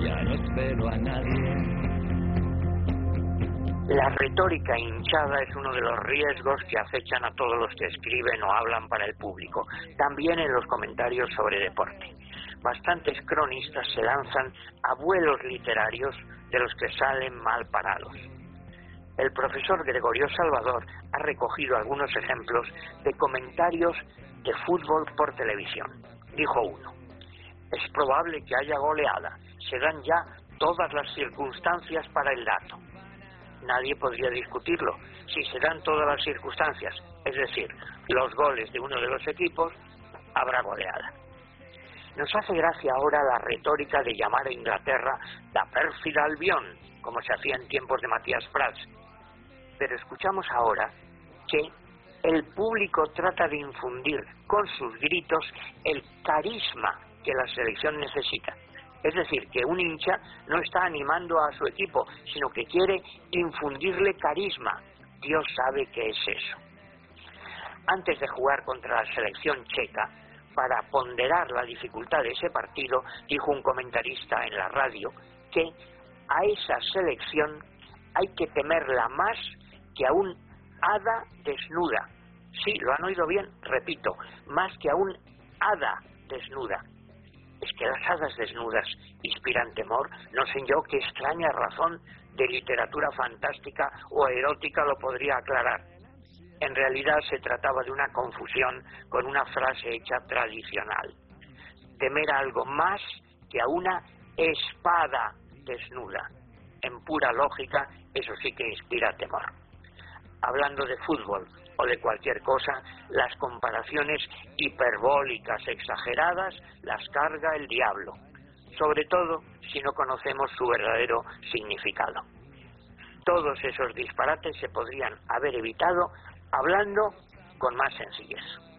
ya no espero a nadie. La retórica hinchada es uno de los riesgos que acechan a todos los que escriben o hablan para el público, también en los comentarios sobre deporte. Bastantes cronistas se lanzan a vuelos literarios de los que salen mal parados. El profesor Gregorio Salvador ha recogido algunos ejemplos de comentarios de fútbol por televisión. Dijo uno, es probable que haya goleada, se dan ya todas las circunstancias para el dato nadie podría discutirlo. Si se dan todas las circunstancias, es decir, los goles de uno de los equipos, habrá goleada. Nos hace gracia ahora la retórica de llamar a Inglaterra la pérfida Albión, como se hacía en tiempos de Matías Prats. Pero escuchamos ahora que el público trata de infundir con sus gritos el carisma que la selección necesita. Es decir, que un hincha no está animando a su equipo, sino que quiere infundirle carisma. Dios sabe qué es eso. Antes de jugar contra la selección checa, para ponderar la dificultad de ese partido, dijo un comentarista en la radio que a esa selección hay que temerla más que a un hada desnuda. Sí, lo han oído bien, repito, más que a un hada desnuda las desnudas inspiran temor, no sé yo qué extraña razón de literatura fantástica o erótica lo podría aclarar. En realidad se trataba de una confusión con una frase hecha tradicional. Temer algo más que a una espada desnuda. En pura lógica, eso sí que inspira temor. Hablando de fútbol, o de cualquier cosa, las comparaciones hiperbólicas exageradas las carga el diablo, sobre todo si no conocemos su verdadero significado. Todos esos disparates se podrían haber evitado hablando con más sencillez.